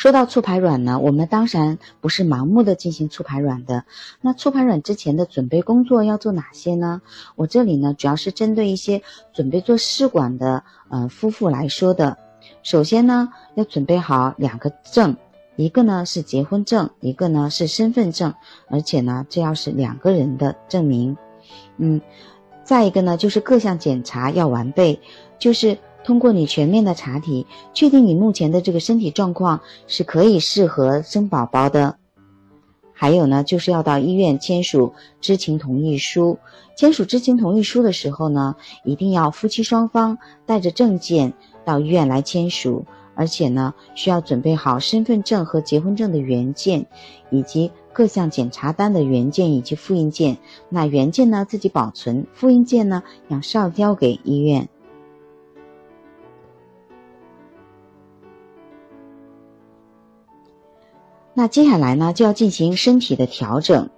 说到促排卵呢，我们当然不是盲目的进行促排卵的。那促排卵之前的准备工作要做哪些呢？我这里呢主要是针对一些准备做试管的呃夫妇来说的。首先呢要准备好两个证，一个呢是结婚证，一个呢是身份证，而且呢这要是两个人的证明。嗯，再一个呢就是各项检查要完备，就是。通过你全面的查体，确定你目前的这个身体状况是可以适合生宝宝的。还有呢，就是要到医院签署知情同意书。签署知情同意书的时候呢，一定要夫妻双方带着证件到医院来签署，而且呢，需要准备好身份证和结婚证的原件，以及各项检查单的原件以及复印件。那原件呢自己保存，复印件呢要上交给医院。那接下来呢，就要进行身体的调整。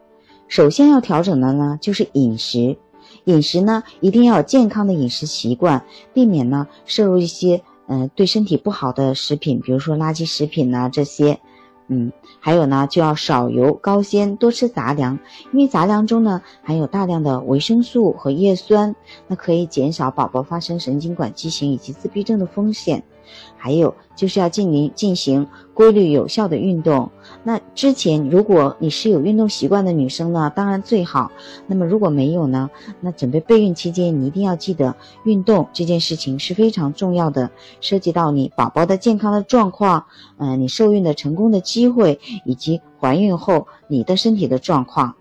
首先要调整的呢，就是饮食。饮食呢，一定要有健康的饮食习惯，避免呢摄入一些嗯对身体不好的食品，比如说垃圾食品呐这些。嗯，还有呢，就要少油高纤，多吃杂粮，因为杂粮中呢含有大量的维生素和叶酸，那可以减少宝宝发生神经管畸形以及自闭症的风险。还有就是要进行进行规律有效的运动。那之前如果你是有运动习惯的女生呢，当然最好。那么如果没有呢，那准备备孕期间你一定要记得运动这件事情是非常重要的，涉及到你宝宝的健康的状况，嗯，你受孕的成功的机会，以及怀孕后你的身体的状况。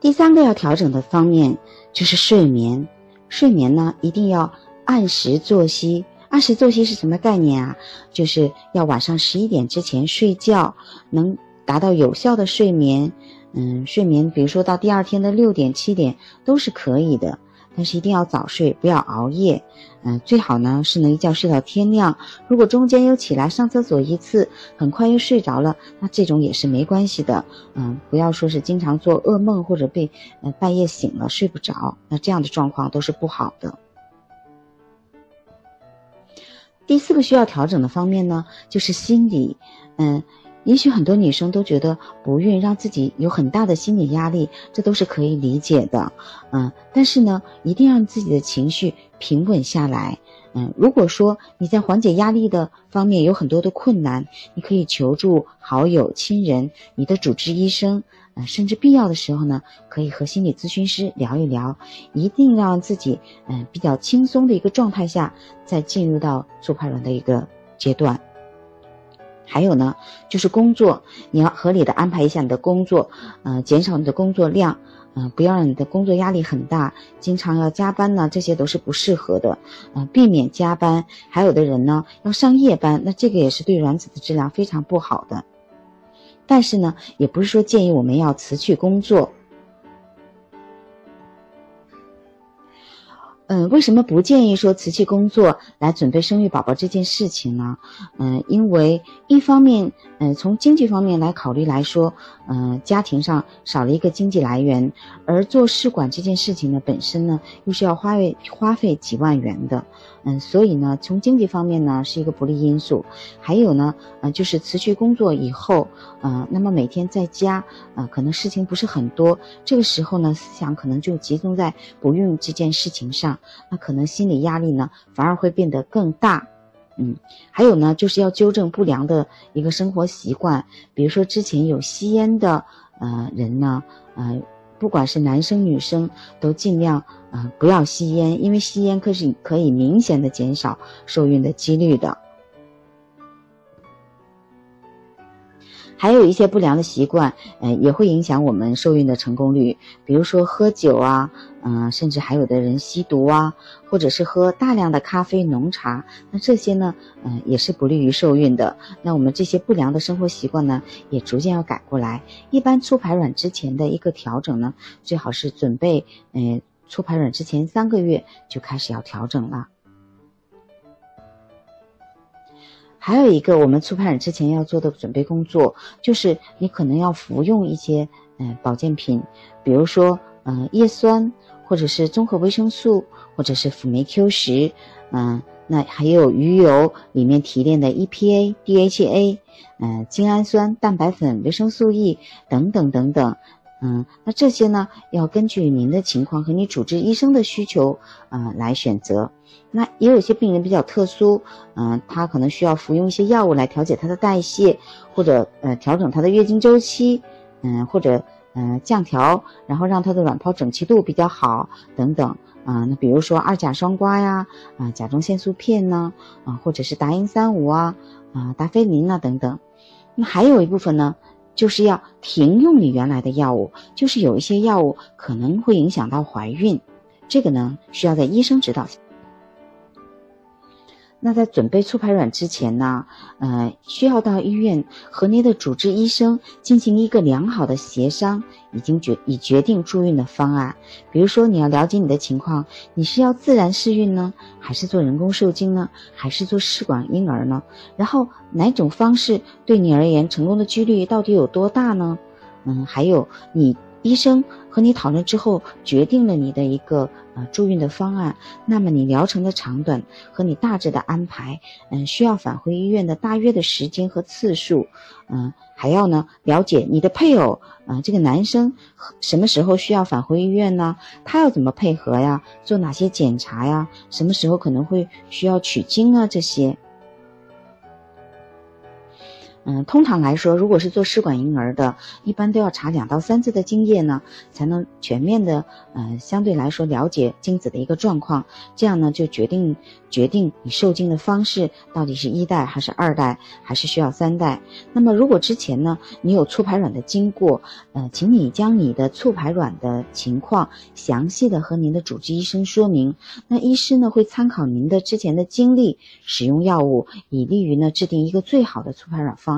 第三个要调整的方面就是睡眠，睡眠呢一定要。按时作息，按时作息是什么概念啊？就是要晚上十一点之前睡觉，能达到有效的睡眠。嗯，睡眠，比如说到第二天的六点、七点都是可以的，但是一定要早睡，不要熬夜。嗯，最好呢是能一觉睡到天亮。如果中间又起来上厕所一次，很快又睡着了，那这种也是没关系的。嗯，不要说是经常做噩梦或者被呃半夜醒了睡不着，那这样的状况都是不好的。第四个需要调整的方面呢，就是心理。嗯，也许很多女生都觉得不孕让自己有很大的心理压力，这都是可以理解的。嗯，但是呢，一定让自己的情绪平稳下来。嗯，如果说你在缓解压力的方面有很多的困难，你可以求助好友、亲人、你的主治医生。甚至必要的时候呢，可以和心理咨询师聊一聊，一定让自己嗯比较轻松的一个状态下，再进入到促排卵的一个阶段。还有呢，就是工作，你要合理的安排一下你的工作，嗯，减少你的工作量，嗯，不要让你的工作压力很大，经常要加班呢，这些都是不适合的，嗯，避免加班。还有的人呢，要上夜班，那这个也是对卵子的质量非常不好的。但是呢，也不是说建议我们要辞去工作。嗯，为什么不建议说辞去工作来准备生育宝宝这件事情呢？嗯，因为一方面，嗯，从经济方面来考虑来说，嗯，家庭上少了一个经济来源，而做试管这件事情呢，本身呢又是要花费花费几万元的，嗯，所以呢，从经济方面呢是一个不利因素。还有呢，呃，就是辞去工作以后，嗯，那么每天在家，呃，可能事情不是很多，这个时候呢，思想可能就集中在不孕这件事情上。那可能心理压力呢，反而会变得更大，嗯，还有呢，就是要纠正不良的一个生活习惯，比如说之前有吸烟的呃人呢，呃，不管是男生女生，都尽量呃不要吸烟，因为吸烟可是可以明显的减少受孕的几率的。还有一些不良的习惯，嗯，也会影响我们受孕的成功率。比如说喝酒啊，嗯，甚至还有的人吸毒啊，或者是喝大量的咖啡、浓茶，那这些呢，嗯，也是不利于受孕的。那我们这些不良的生活习惯呢，也逐渐要改过来。一般促排卵之前的一个调整呢，最好是准备，嗯，促排卵之前三个月就开始要调整了。还有一个，我们促排卵之前要做的准备工作，就是你可能要服用一些，嗯，保健品，比如说，嗯，叶酸。或者是综合维生素，或者是辅酶 Q 十，嗯，那还有鱼油里面提炼的 EPA、DHA，嗯，精氨酸、蛋白粉、维生素 E 等等等等，嗯，那这些呢，要根据您的情况和你主治医生的需求，嗯，来选择。那也有些病人比较特殊，嗯，他可能需要服用一些药物来调节他的代谢，或者呃调整他的月经周期，嗯，或者。嗯，降调，然后让它的卵泡整齐度比较好，等等啊。那比如说二甲双胍呀，啊，甲状腺素片呢，啊，或者是达英三五啊，啊，达菲林啊等等。那还有一部分呢，就是要停用你原来的药物，就是有一些药物可能会影响到怀孕，这个呢需要在医生指导下。那在准备促排卵之前呢，呃，需要到医院和您的主治医生进行一个良好的协商，已经决已决定助孕的方案。比如说，你要了解你的情况，你是要自然试孕呢，还是做人工受精呢，还是做试管婴儿呢？然后哪种方式对你而言成功的几率到底有多大呢？嗯，还有你。医生和你讨论之后，决定了你的一个呃助孕的方案。那么你疗程的长短和你大致的安排，嗯，需要返回医院的大约的时间和次数，嗯，还要呢了解你的配偶，啊，这个男生什么时候需要返回医院呢？他要怎么配合呀？做哪些检查呀？什么时候可能会需要取精啊？这些。嗯，通常来说，如果是做试管婴儿的，一般都要查两到三次的精液呢，才能全面的，嗯，相对来说了解精子的一个状况。这样呢，就决定决定你受精的方式到底是一代还是二代，还是需要三代。那么，如果之前呢，你有促排卵的经过，呃，请你将你的促排卵的情况详细的和您的主治医生说明。那医师呢，会参考您的之前的经历，使用药物，以利于呢制定一个最好的促排卵方。